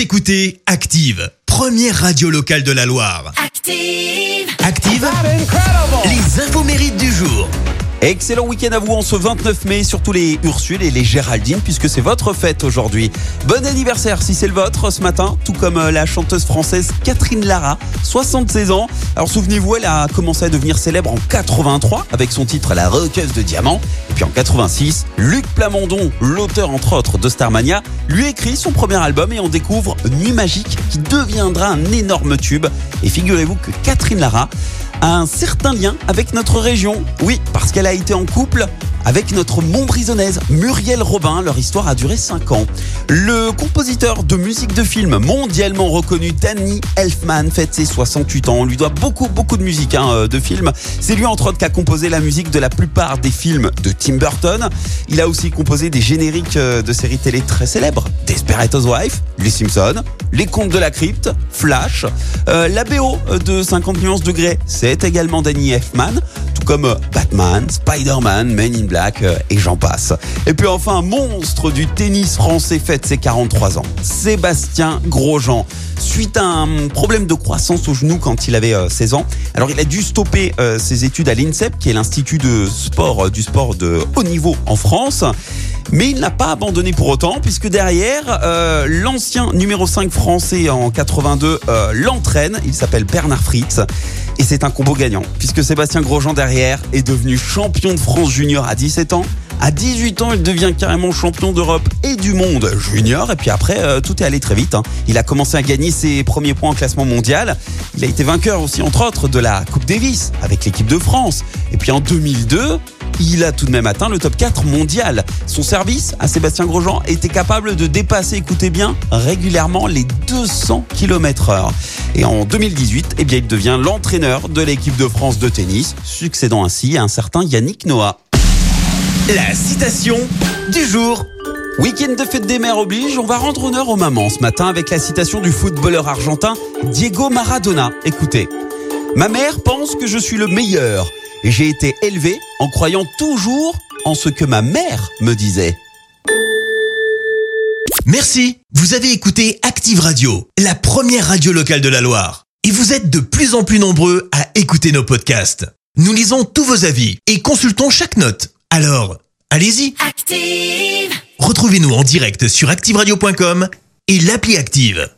Vous écoutez Active, première radio locale de la Loire. Active. Active, les infos mérites du jour. Excellent week-end à vous en ce 29 mai, surtout les Ursules et les Géraldines, puisque c'est votre fête aujourd'hui. Bon anniversaire si c'est le vôtre ce matin, tout comme euh, la chanteuse française Catherine Lara, 76 ans. Alors souvenez-vous, elle a commencé à devenir célèbre en 83 avec son titre La Roqueuse de Diamant. Et puis en 86, Luc Plamondon, l'auteur entre autres de Starmania, lui écrit son premier album et on découvre Nuit Magique qui deviendra un énorme tube. Et figurez-vous que Catherine Lara a un certain lien avec notre région. Oui, parce qu'elle a été en couple avec notre Montbrisonnaise Muriel Robin. Leur histoire a duré 5 ans. Le compositeur de musique de film mondialement reconnu Danny Elfman fête ses 68 ans. On lui doit beaucoup, beaucoup de musique hein, euh, de film. C'est lui entre autres qui a composé la musique de la plupart des films de Tim Burton. Il a aussi composé des génériques euh, de séries télé très célèbres. Desperate Housewives, Les Simpsons, Les Contes de la Crypte, Flash. Euh, la BO de 50 nuances degrés, c'est également Danny Elfman comme euh, Batman, Spider-Man, Men in Black euh, et j'en passe. Et puis enfin, monstre du tennis français fête ses 43 ans, Sébastien Grosjean. Suite à un problème de croissance au genou quand il avait euh, 16 ans, alors il a dû stopper euh, ses études à l'INSEP, qui est l'institut de sport euh, du sport de haut niveau en France. Mais il n'a pas abandonné pour autant, puisque derrière, euh, l'ancien numéro 5 français en 82 euh, l'entraîne. Il s'appelle Bernard Fritz. Et c'est un combo gagnant, puisque Sébastien Grosjean derrière est devenu champion de France junior à 17 ans. À 18 ans, il devient carrément champion d'Europe et du monde junior. Et puis après, euh, tout est allé très vite. hein. Il a commencé à gagner ses premiers points en classement mondial. Il a été vainqueur aussi, entre autres, de la Coupe Davis avec l'équipe de France. Et puis en 2002, il a tout de même atteint le top 4 mondial. Son service à Sébastien Grosjean était capable de dépasser, écoutez bien, régulièrement les 200 km heure. Et en 2018, eh il devient l'entraîneur de l'équipe de France de tennis, succédant ainsi à un certain Yannick Noah. La citation du jour. Week-end de fête des mères oblige, on va rendre honneur aux mamans ce matin avec la citation du footballeur argentin Diego Maradona. Écoutez, ma mère pense que je suis le meilleur j'ai été élevé en croyant toujours en ce que ma mère me disait. Merci. Vous avez écouté Active Radio, la première radio locale de la Loire. Et vous êtes de plus en plus nombreux à écouter nos podcasts. Nous lisons tous vos avis et consultons chaque note. Alors, allez-y. Active. Retrouvez-nous en direct sur activeradio.com et l'appli Active.